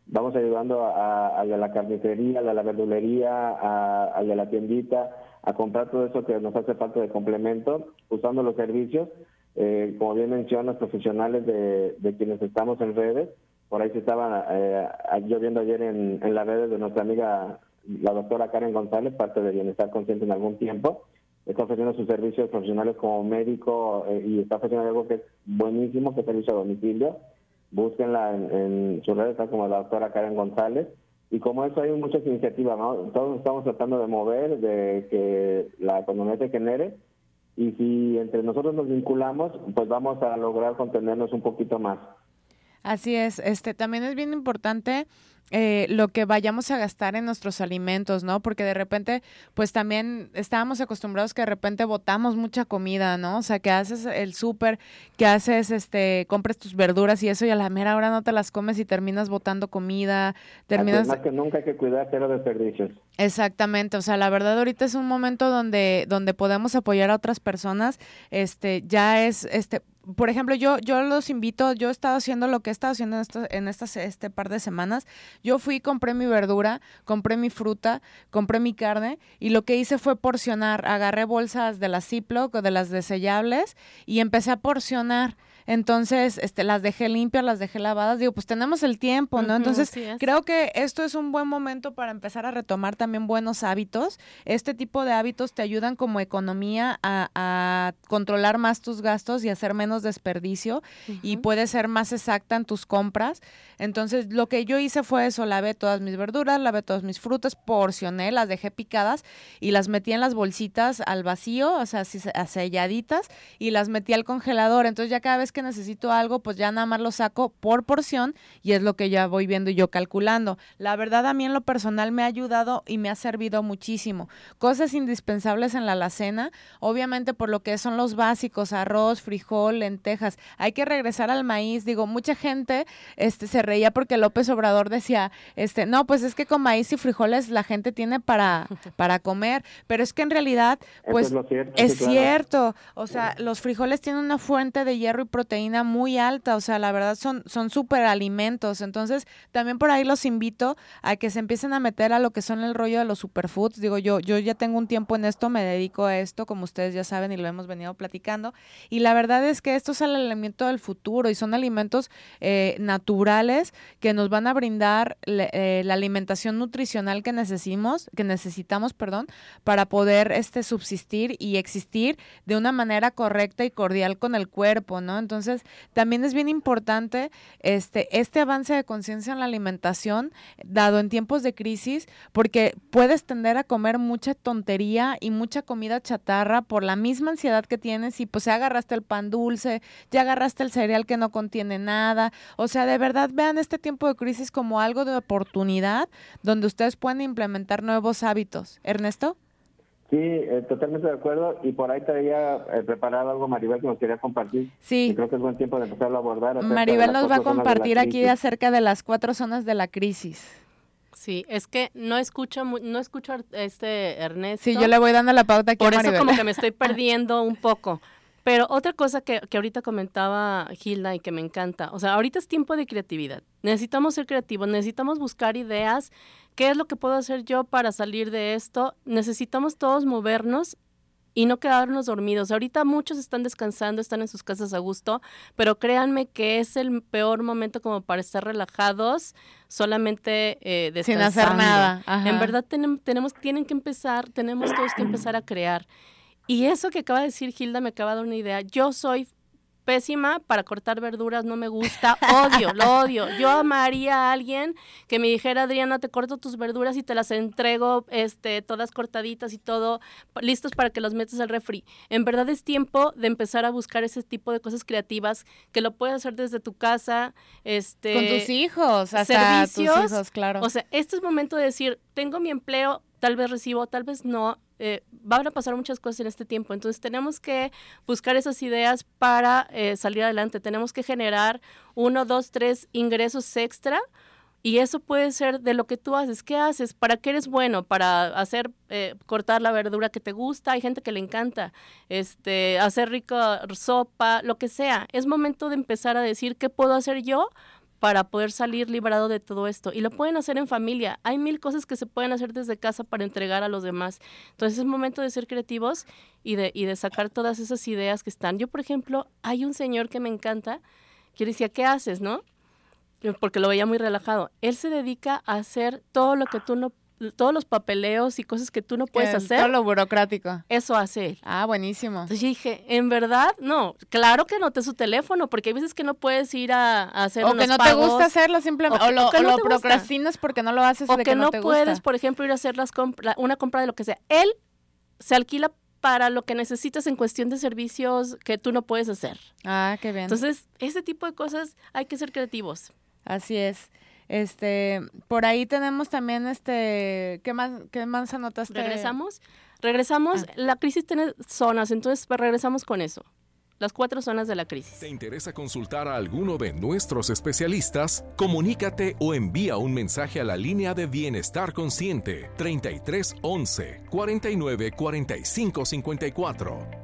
[SPEAKER 4] Vamos ayudando a, a, de la carnicería, a la verdulería, a, a de la tiendita, a comprar todo eso que nos hace falta de complemento, usando los servicios, eh, como bien mencionas, profesionales de, de, quienes estamos en redes. Por ahí se estaba eh, yo viendo ayer en las redes de nuestra amiga, la doctora Karen González, parte de Bienestar Consciente en algún tiempo, está ofreciendo sus servicios profesionales como médico eh, y está ofreciendo algo que es buenísimo, que es servicio a domicilio. búsquenla en, en sus redes, está como la doctora Karen González. Y como eso hay muchas iniciativas, ¿no? Todos estamos tratando de mover, de que la economía se genere. Y si entre nosotros nos vinculamos, pues vamos a lograr contenernos un poquito más.
[SPEAKER 2] Así es, este también es bien importante eh, lo que vayamos a gastar en nuestros alimentos, ¿no? Porque de repente, pues también estábamos acostumbrados que de repente botamos mucha comida, ¿no? O sea, que haces el súper, que haces, este, compres tus verduras y eso y a la mera hora no te las comes y terminas botando comida, terminas...
[SPEAKER 4] Más que nunca hay que cuidar cero desperdicios.
[SPEAKER 2] Exactamente, o sea, la verdad ahorita es un momento donde, donde podemos apoyar a otras personas, este, ya es, este, por ejemplo, yo, yo los invito, yo he estado haciendo lo que he estado haciendo en, en estas este par de semanas. Yo fui, compré mi verdura, compré mi fruta, compré mi carne y lo que hice fue porcionar. Agarré bolsas de las Ziploc o de las desellables y empecé a porcionar. Entonces, este, las dejé limpias, las dejé lavadas. Digo, pues tenemos el tiempo, ¿no? Entonces, creo que esto es un buen momento para empezar a retomar también buenos hábitos. Este tipo de hábitos te ayudan como economía a, a controlar más tus gastos y hacer menos desperdicio y puedes ser más exacta en tus compras. Entonces, lo que yo hice fue eso, lavé todas mis verduras, lavé todas mis frutas, porcioné, las dejé picadas y las metí en las bolsitas al vacío, o sea, así selladitas y las metí al congelador. Entonces, ya cada vez que necesito algo, pues ya nada más lo saco por porción y es lo que ya voy viendo y yo calculando. La verdad, a mí en lo personal me ha ayudado y me ha servido muchísimo. Cosas indispensables en la alacena, obviamente por lo que son los básicos, arroz, frijol, lentejas. Hay que regresar al maíz. Digo, mucha gente este, se reía porque López Obrador decía, este, no, pues es que con maíz y frijoles la gente tiene para, para comer, pero es que en realidad, pues es, cierto. O sea, los frijoles tienen una fuente de hierro y proteína muy alta, o sea, la verdad son son súper alimentos. Entonces, también por ahí los invito a que se empiecen a meter a lo que son el rollo de los superfoods. Digo, yo yo ya tengo un tiempo en esto, me dedico a esto, como ustedes ya saben y lo hemos venido platicando, y la verdad es que esto es el alimento del futuro y son alimentos eh, naturales que nos van a brindar eh, la alimentación nutricional que necesitamos, que necesitamos, perdón, para poder este subsistir y existir de una manera correcta y cordial con el cuerpo, ¿no? Entonces, también es bien importante este este avance de conciencia en la alimentación dado en tiempos de crisis, porque puedes tender a comer mucha tontería y mucha comida chatarra por la misma ansiedad que tienes y pues se agarraste el pan dulce, ya agarraste el cereal que no contiene nada, o sea, de verdad vean este tiempo de crisis como algo de oportunidad donde ustedes pueden implementar nuevos hábitos. Ernesto.
[SPEAKER 4] Sí, eh, totalmente de acuerdo. Y por ahí te había eh, preparado algo, Maribel, que nos quería compartir.
[SPEAKER 2] Sí.
[SPEAKER 4] creo que es buen tiempo de empezarlo a abordar.
[SPEAKER 2] Maribel nos va a compartir aquí acerca de las cuatro zonas de la crisis.
[SPEAKER 3] Sí, es que no escucho no escucho este Ernesto.
[SPEAKER 2] Sí, yo le voy dando la pauta aquí
[SPEAKER 3] Por
[SPEAKER 2] a Maribel.
[SPEAKER 3] eso como que me estoy perdiendo un poco. Pero otra cosa que, que, ahorita comentaba Hilda y que me encanta, o sea, ahorita es tiempo de creatividad. Necesitamos ser creativos, necesitamos buscar ideas. ¿Qué es lo que puedo hacer yo para salir de esto? Necesitamos todos movernos y no quedarnos dormidos. Ahorita muchos están descansando, están en sus casas a gusto, pero créanme que es el peor momento como para estar relajados, solamente eh, descansando.
[SPEAKER 2] Sin hacer nada.
[SPEAKER 3] En verdad tenemos, tenemos, tienen que empezar, tenemos todos que empezar a crear. Y eso que acaba de decir Hilda me acaba de dar una idea. Yo soy pésima para cortar verduras, no me gusta, odio, lo odio. Yo amaría a alguien que me dijera, Adriana, te corto tus verduras y te las entrego este, todas cortaditas y todo, listos para que los metas al refri. En verdad es tiempo de empezar a buscar ese tipo de cosas creativas que lo puedes hacer desde tu casa, este,
[SPEAKER 2] con tus hijos, hasta servicios. tus hijos, claro.
[SPEAKER 3] O sea, este es momento de decir, tengo mi empleo, tal vez recibo, tal vez no, eh, van a pasar muchas cosas en este tiempo. Entonces tenemos que buscar esas ideas para eh, salir adelante. Tenemos que generar uno, dos, tres ingresos extra. Y eso puede ser de lo que tú haces. ¿Qué haces? ¿Para qué eres bueno? Para hacer, eh, cortar la verdura que te gusta. Hay gente que le encanta. Este, hacer rica sopa, lo que sea. Es momento de empezar a decir qué puedo hacer yo para poder salir librado de todo esto. Y lo pueden hacer en familia. Hay mil cosas que se pueden hacer desde casa para entregar a los demás. Entonces es momento de ser creativos y de, y de sacar todas esas ideas que están. Yo, por ejemplo, hay un señor que me encanta que decía, ¿qué haces, no? Porque lo veía muy relajado. Él se dedica a hacer todo lo que tú no todos los papeleos y cosas que tú no puedes hacer,
[SPEAKER 2] Todo lo burocrático.
[SPEAKER 3] eso hace él.
[SPEAKER 2] Ah, buenísimo.
[SPEAKER 3] Entonces yo dije, ¿en verdad? No, claro que noté su teléfono, porque hay veces que no puedes ir a, a hacer
[SPEAKER 2] O
[SPEAKER 3] unos
[SPEAKER 2] que no te gusta hacerlo simplemente.
[SPEAKER 3] o
[SPEAKER 2] lo,
[SPEAKER 3] o que
[SPEAKER 2] o
[SPEAKER 3] no
[SPEAKER 2] lo
[SPEAKER 3] te gusta.
[SPEAKER 2] procrastinas porque no lo haces
[SPEAKER 3] o
[SPEAKER 2] de
[SPEAKER 3] que,
[SPEAKER 2] que,
[SPEAKER 3] no,
[SPEAKER 2] te
[SPEAKER 3] puedes,
[SPEAKER 2] gusta.
[SPEAKER 3] por ejemplo, ir a hacer las compra- una compra de lo que sea. Él se alquila para lo que necesitas en cuestión de servicios que tú no puedes hacer.
[SPEAKER 2] Ah, qué bien.
[SPEAKER 3] Entonces, ese tipo de cosas hay que ser creativos.
[SPEAKER 2] Así es. Este, por ahí tenemos también este, ¿qué más, qué más anotaste?
[SPEAKER 3] Regresamos. Regresamos.
[SPEAKER 2] Ah.
[SPEAKER 3] La crisis tiene zonas, entonces pues, regresamos con eso. Las cuatro zonas de la crisis.
[SPEAKER 1] ¿Te interesa consultar a alguno de nuestros especialistas? Comunícate o envía un mensaje a la línea de Bienestar Consciente 33 11 49 45 54.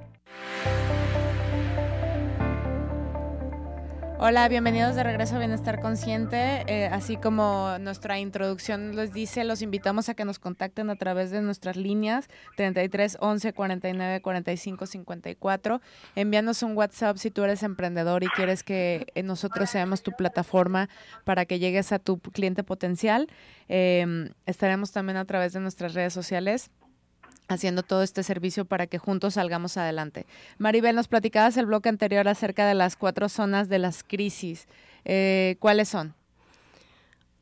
[SPEAKER 2] Hola, bienvenidos de regreso a Bienestar Consciente. Eh, así como nuestra introducción les dice, los invitamos a que nos contacten a través de nuestras líneas 33 11 49 45 54. Envíanos un WhatsApp si tú eres emprendedor y quieres que eh, nosotros seamos tu plataforma para que llegues a tu cliente potencial. Eh, estaremos también a través de nuestras redes sociales haciendo todo este servicio para que juntos salgamos adelante. Maribel, nos platicabas el bloque anterior acerca de las cuatro zonas de las crisis. Eh, ¿Cuáles son?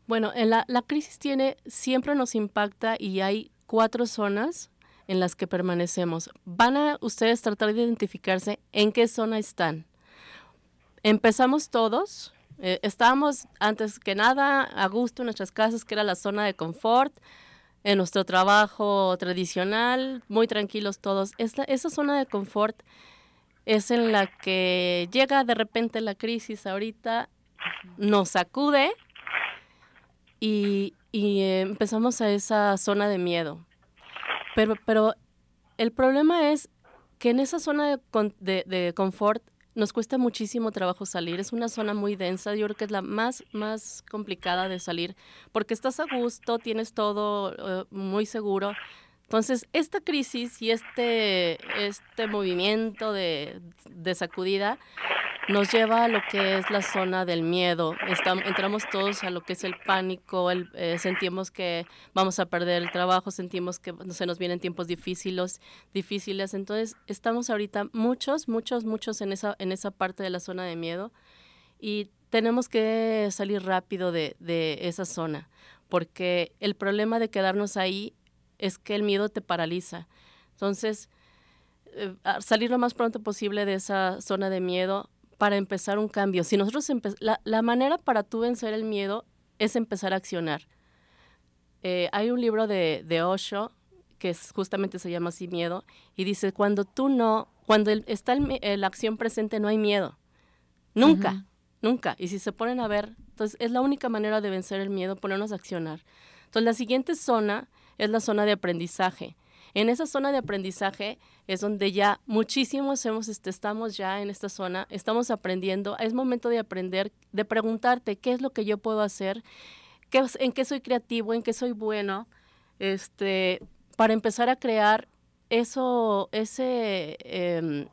[SPEAKER 3] Bueno, en la, la crisis tiene, siempre nos impacta y hay cuatro zonas en las que permanecemos. Van a ustedes tratar de identificarse en qué zona están. Empezamos todos, eh, estábamos antes que nada a gusto en nuestras casas, que era la zona de confort, en nuestro trabajo tradicional, muy tranquilos todos. Esa zona de confort es en la que llega de repente la crisis ahorita, nos sacude y, y, eh, empezamos a esa zona de miedo. Pero, pero el problema es que en esa zona de, de- de confort nos cuesta muchísimo trabajo salir. Es una zona muy densa, yo creo que es la más, más complicada de salir, porque estás a gusto, tienes todo eh, muy seguro. Entonces, esta crisis y este, este movimiento de, sacudida nos lleva a lo que es la zona del miedo. Estam- entramos todos a lo que es el pánico, el, eh, sentimos que vamos a perder el trabajo, sentimos que se nos vienen tiempos difíciles, difíciles. Entonces, estamos ahorita muchos, muchos, muchos en esa, en esa parte de la zona de miedo y tenemos que salir rápido de esa zona, porque el problema de quedarnos ahí es que el miedo te paraliza. Entonces, eh, salir lo más pronto posible de esa zona de miedo para empezar un cambio. Si nosotros la, la manera para tú vencer el miedo es empezar a accionar. Eh, hay un libro de, de Osho que es, justamente se llama así miedo y dice cuando tú no, cuando el- está el eh, la acción presente no hay miedo, nunca, nunca. Y si se ponen a ver, entonces es la única manera de vencer el miedo, ponernos a accionar. Entonces la siguiente zona es la zona de aprendizaje. En esa zona de aprendizaje es donde ya muchísimos hemos, este, estamos ya en esta zona, estamos aprendiendo. Es momento de aprender, de preguntarte qué es lo que yo puedo hacer, qué, en qué soy creativo, en qué soy bueno, este, para empezar a crear eso, ese, em,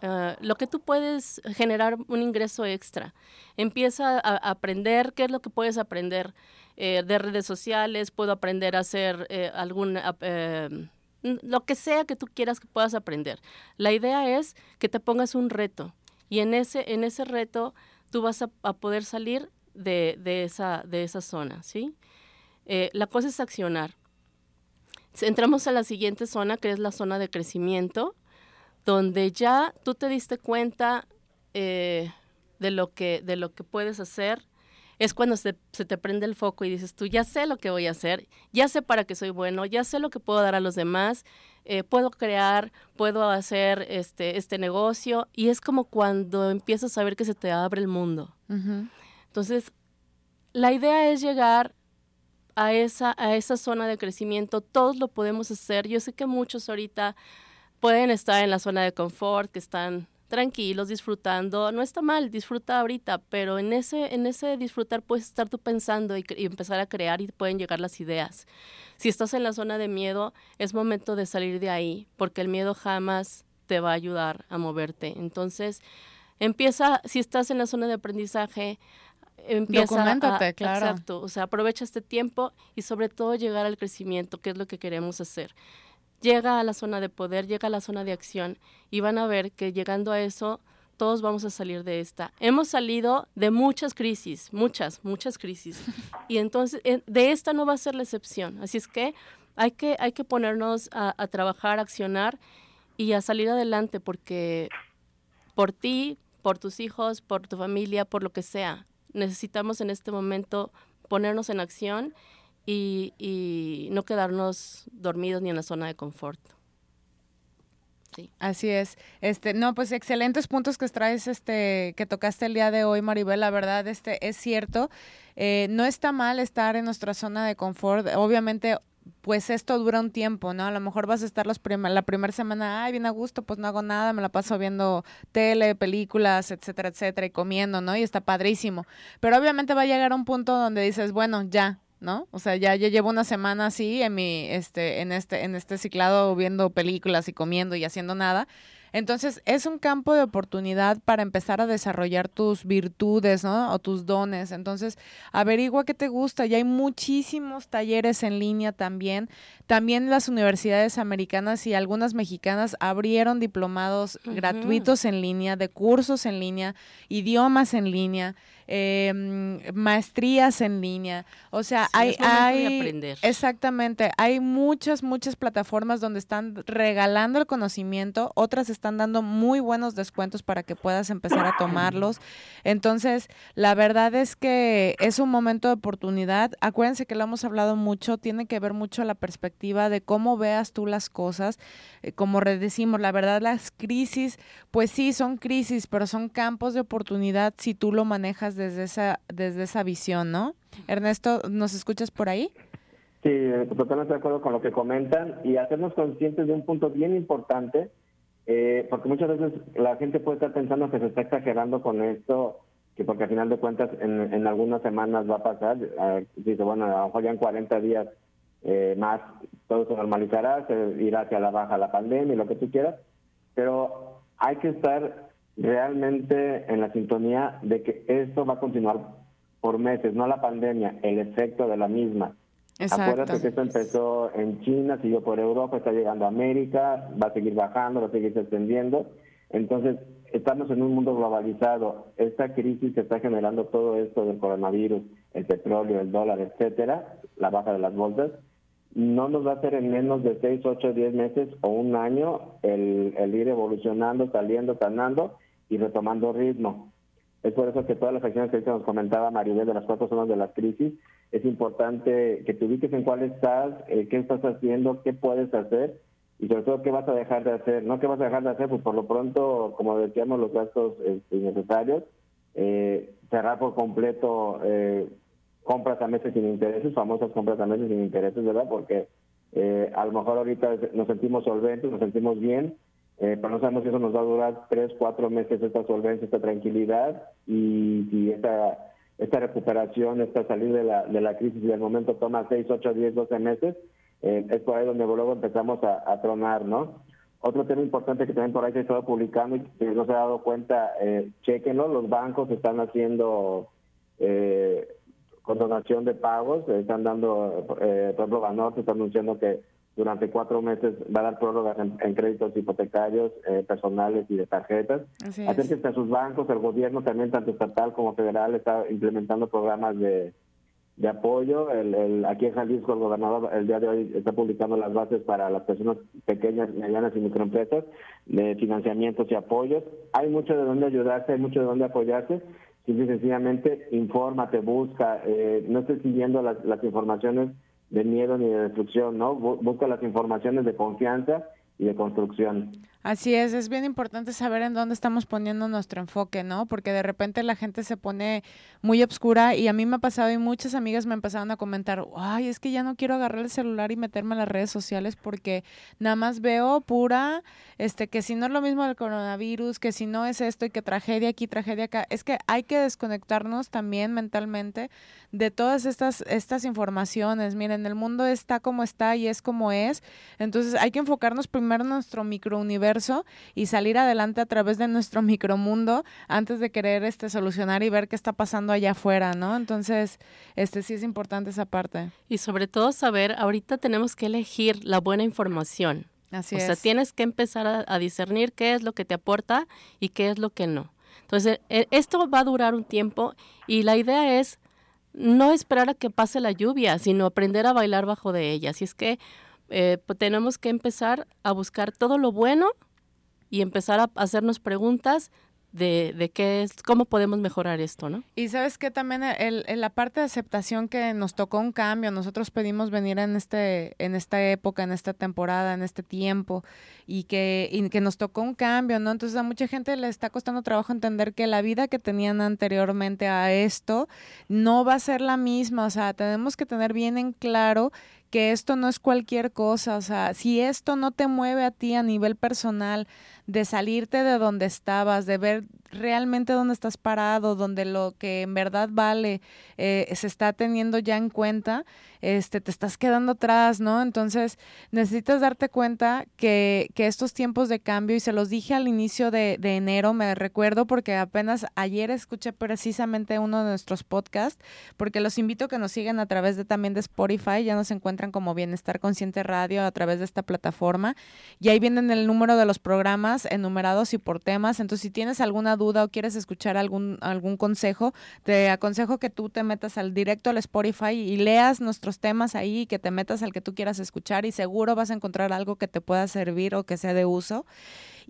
[SPEAKER 3] ah, lo que tú puedes generar un ingreso extra. Empieza a aprender qué es lo que puedes aprender eh, de redes sociales, puedo aprender a hacer eh, algún, eh, lo que sea que tú quieras que puedas aprender. La idea es que te pongas un reto y en ese, en ese reto tú vas a, a poder salir de, de esa, de esa zona, ¿sí? La cosa es accionar. Entramos a la siguiente zona, que es la zona de crecimiento, donde ya tú te diste cuenta de, lo que, de lo que puedes hacer. Es cuando se, se te prende el foco y dices tú, ya sé lo que voy a hacer, ya sé para qué soy bueno, ya sé lo que puedo dar a los demás, eh, puedo crear, puedo hacer este, este negocio. Y es como cuando empiezas a ver que se te abre el mundo. Entonces, la idea es llegar a esa, a esa zona de crecimiento. Todos lo podemos hacer. Yo sé que muchos ahorita pueden estar en la zona de confort, que están tranquilos, disfrutando. No está mal, disfruta ahorita, pero en ese, en ese disfrutar puedes estar tú pensando y, y, empezar a crear y pueden llegar las ideas. Si estás en la zona de miedo, es momento de salir de ahí, porque el miedo jamás te va a ayudar a moverte. Entonces, empieza, si estás en la zona de aprendizaje, empieza a,
[SPEAKER 2] claro.
[SPEAKER 3] Exacto, o sea, aprovecha este tiempo y sobre todo llegar al crecimiento, que es lo que queremos hacer llega a la zona de poder, llega a la zona de acción y van a ver que llegando a eso todos vamos a salir de esta. Hemos salido de muchas crisis, muchas, muchas crisis. Y entonces eh, de esta no va a ser la excepción. Así es que hay que, hay que ponernos a, a trabajar, a accionar y a salir adelante porque por ti, por tus hijos, por tu familia, por lo que sea, necesitamos en este momento ponernos en acción y, no quedarnos dormidos ni en la zona de confort.
[SPEAKER 2] Sí. Así es. Este, no, pues excelentes puntos que traes, este, que tocaste el día de hoy, Maribel. La verdad, este, es cierto. Eh, no está mal estar en nuestra zona de confort. Obviamente, pues esto dura un tiempo, ¿no? A lo mejor vas a estar los la primera semana, ay, bien a gusto, pues no hago nada, me la paso viendo tele, películas, etcétera, etcétera, y comiendo, ¿no? Y está padrísimo. Pero obviamente va a llegar un punto donde dices, bueno, ya, ¿no? O sea, ya, ya llevo una semana así en mi, este, en este, en este ciclado viendo películas y comiendo y haciendo nada. Entonces, es un campo de oportunidad para empezar a desarrollar tus virtudes, ¿no? O tus dones. Entonces, averigua qué te gusta. Ya hay muchísimos talleres en línea también. También las universidades americanas y algunas mexicanas abrieron diplomados gratuitos en línea, de cursos en línea, idiomas en línea eh, maestrías en línea. O sea, hay, hay exactamente, hay muchas, muchas plataformas donde están regalando el conocimiento, otras están dando muy buenos descuentos para que puedas empezar a tomarlos. Entonces, la verdad es que es un momento de oportunidad. Acuérdense que lo hemos hablado mucho, tiene que ver mucho la perspectiva de cómo veas tú las cosas. Eh, como decimos, la verdad, las crisis, pues sí, son crisis, pero son campos de oportunidad si tú lo manejas desde esa, desde esa visión, ¿no? Ernesto, ¿nos escuchas por ahí?
[SPEAKER 4] Sí, totalmente de acuerdo con lo que comentan y hacernos conscientes de un punto bien importante, eh, porque muchas veces la gente puede estar pensando que se está exagerando con esto, que porque al final de cuentas en, en algunas semanas va a pasar, dice, bueno, a lo mejor ya en 40 días eh, más todo se normalizará, se irá hacia la baja la pandemia y lo que tú quieras, pero hay que estar realmente en la sintonía de que esto va a continuar por meses, no la pandemia, el efecto de la misma. Acuérdate que esto empezó en China, siguió por Europa, está llegando a América, va a seguir bajando, va a seguir extendiendo. Entonces, estamos en un mundo globalizado. Esta crisis que está generando todo esto del coronavirus, el petróleo, el dólar, etcétera, la baja de las bolsas, no nos va a hacer en menos de 6, 8, 10 meses o un año el, el ir evolucionando, saliendo, sanando y retomando ritmo. Es por eso que todas las acciones que nos comentaba Maribel de las cuatro zonas de la crisis, es importante que te ubiques en cuál estás, eh, qué estás haciendo, qué puedes hacer y sobre todo qué vas a dejar de hacer. No qué vas a dejar de hacer, pues por lo pronto, como decíamos, los gastos este, innecesarios, eh, cerrar por completo eh, compras a meses sin intereses, famosas compras a meses sin intereses, ¿verdad? Porque eh, a lo mejor ahorita nos sentimos solventes, nos sentimos bien, eh, pero no sabemos si eso nos va a durar tres, cuatro meses esta solvencia, esta tranquilidad y si esta, esta recuperación, esta salida de la, de la crisis y del momento toma seis, ocho, diez, doce meses, eh, es por ahí donde luego empezamos a, tronar, ¿no? Otro tema importante que también por ahí se ha estado publicando y no se ha dado cuenta, eh, chequenlo, los bancos están haciendo eh, condonación de pagos, están dando, eh, por ejemplo, Banorte está anunciando que durante cuatro meses va a dar prórrogas en, créditos hipotecarios, eh, personales y de tarjetas. Acérquense a sus bancos, el gobierno también, tanto estatal como federal, está implementando programas de, de apoyo. El, el, aquí en Jalisco el gobernador el día de hoy está publicando las bases para las personas pequeñas, medianas y microempresas de financiamientos y apoyos. Hay mucho de dónde ayudarse, hay mucho de dónde apoyarse. Simple y sencillamente, infórmate, busca, eh, no estés siguiendo las, las informaciones de miedo ni de destrucción, ¿no? Busca las informaciones de confianza y de construcción.
[SPEAKER 2] Así es, es bien importante saber en dónde estamos poniendo nuestro enfoque, ¿no? Porque de repente la gente se pone muy obscura y a mí me ha pasado y muchas amigas me empezaron a comentar, ay, es que ya no quiero agarrar el celular y meterme en las redes sociales porque nada más veo pura, este, que si no es lo mismo del coronavirus, que si no es esto y que tragedia aquí, tragedia acá, es que hay que desconectarnos también mentalmente de todas estas, estas informaciones. Miren, el mundo está como está y es como es, entonces hay que enfocarnos primero en nuestro microuniverso y salir adelante a través de nuestro micromundo antes de querer este solucionar y ver qué está pasando allá afuera, ¿no? Entonces, este sí es importante esa parte.
[SPEAKER 3] Y sobre todo saber, ahorita tenemos que elegir la buena información.
[SPEAKER 2] Así
[SPEAKER 3] o
[SPEAKER 2] es.
[SPEAKER 3] sea, tienes que empezar a, a, discernir qué es lo que te aporta y qué es lo que no. Entonces, e, esto va a durar un tiempo y la idea es no esperar a que pase la lluvia, sino aprender a bailar bajo de ella. Así es que eh, pues tenemos que empezar a buscar todo lo bueno y empezar a hacernos preguntas de, de qué es, cómo podemos mejorar esto, ¿no?
[SPEAKER 2] Y sabes que también el, la parte de aceptación que nos tocó un cambio, nosotros pedimos venir en este, en esta época, en esta temporada, en este tiempo, y que, y que nos tocó un cambio, ¿no? Entonces a mucha gente le está costando trabajo entender que la vida que tenían anteriormente a esto no va a ser la misma, o sea, tenemos que tener bien en claro que esto no es cualquier cosa, o sea, si esto no te mueve a ti a nivel personal, de salirte de donde estabas, de ver realmente dónde estás parado, donde lo que en verdad vale eh, se está teniendo ya en cuenta, este, te estás quedando atrás, ¿no? Entonces necesitas darte cuenta que, que estos tiempos de cambio, y se los dije al inicio de, enero, me recuerdo porque apenas ayer escuché precisamente uno de nuestros podcasts, porque los invito a que nos sigan a través de también de Spotify, ya nos encuentran como Bienestar Consciente Radio a través de esta plataforma, y ahí vienen el número de los programas enumerados y por temas, entonces si tienes alguna duda o quieres escuchar algún, algún consejo, te aconsejo que tú te metas al directo al Spotify y leas temas ahí, que te metas al que tú quieras escuchar y seguro vas a encontrar algo que te pueda servir o que sea de uso.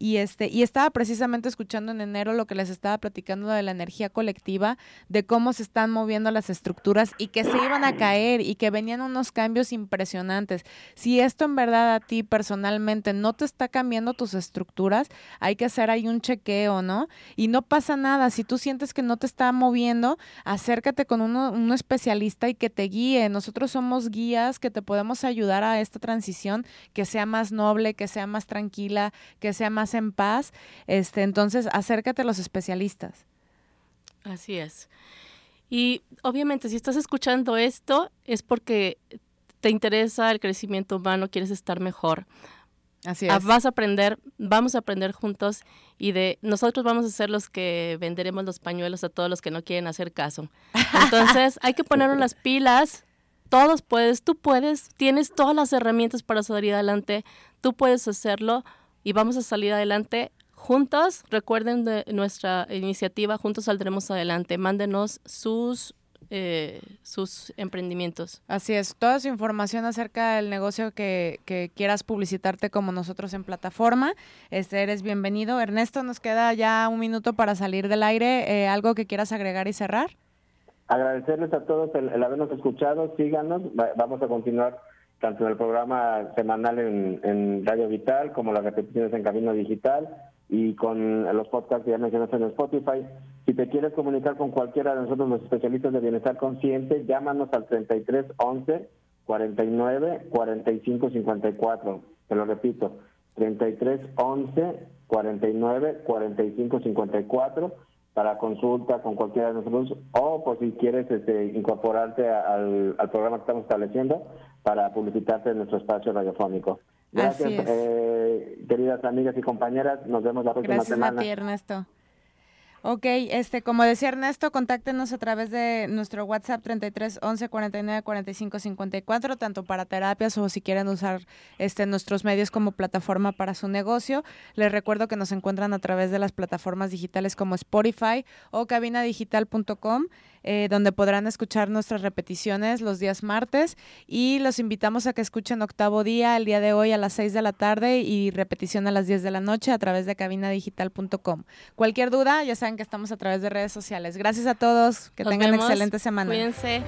[SPEAKER 2] Y este y estaba precisamente escuchando en enero lo que les estaba platicando de la energía colectiva, de cómo se están moviendo las estructuras y que se iban a caer y que venían unos cambios impresionantes. Si esto en verdad a ti personalmente no te está cambiando tus estructuras, hay que hacer ahí un chequeo, ¿no? Y no pasa nada, si tú sientes que no te está moviendo, acércate con uno, un especialista y que te guíe. Nosotros somos guías que te podemos ayudar a esta transición que sea más noble, que sea más tranquila, que sea más en paz, este, entonces acércate a los especialistas.
[SPEAKER 3] Así es. Y obviamente si estás escuchando esto es porque te interesa el crecimiento humano, quieres estar mejor.
[SPEAKER 2] Así es.
[SPEAKER 3] Vas a aprender, vamos a aprender juntos y de nosotros vamos a ser los que venderemos los pañuelos a todos los que no quieren hacer caso. Entonces hay que ponernos las pilas. Todos puedes, tú puedes, tienes todas las herramientas para salir adelante, tú puedes hacerlo y vamos a salir adelante juntos. Recuerden de nuestra iniciativa, juntos saldremos adelante. Mándenos sus eh, sus emprendimientos.
[SPEAKER 2] Así es, toda su información acerca del negocio que, que, quieras publicitarte como nosotros en plataforma, este eres bienvenido. Ernesto, nos queda ya un minuto para salir del aire. Eh, ¿Algo que quieras agregar y cerrar?
[SPEAKER 4] Agradecerles a todos el, el habernos escuchado, síganos, va, vamos a continuar tanto en el programa semanal en, en Radio Vital como las repeticiones en Camino Digital y con los podcasts que ya mencionaste en Spotify. Si te quieres comunicar con cualquiera de nosotros, los especialistas de bienestar consciente, llámanos al 33 11 49 45 54. Te lo repito, 33 11 49 45 54 para consulta con cualquiera de nosotros o por si quieres este, incorporarte al, al programa que estamos estableciendo para publicitarte en nuestro espacio radiofónico. Gracias, eh, queridas amigas y compañeras. Nos vemos la próxima
[SPEAKER 2] Gracias
[SPEAKER 4] semana.
[SPEAKER 2] Gracias a ti, Ernesto. Ok, este, como decía Ernesto, contáctenos a través de nuestro WhatsApp 33 11 49 45 54, tanto para terapias o si quieren usar este, nuestros medios como plataforma para su negocio. Les recuerdo que nos encuentran a través de las plataformas digitales como Spotify o cabinadigital.com. Eh, donde podrán escuchar nuestras repeticiones los días martes y los invitamos a que escuchen octavo día el día de hoy a las 6 de la tarde y repetición a las 10 de la noche a través de cabinadigital.com. Cualquier duda, ya saben que estamos a través de redes sociales. Gracias a todos, que
[SPEAKER 3] Nos
[SPEAKER 2] tengan
[SPEAKER 3] vemos.
[SPEAKER 2] excelente semana.
[SPEAKER 3] Cuídense.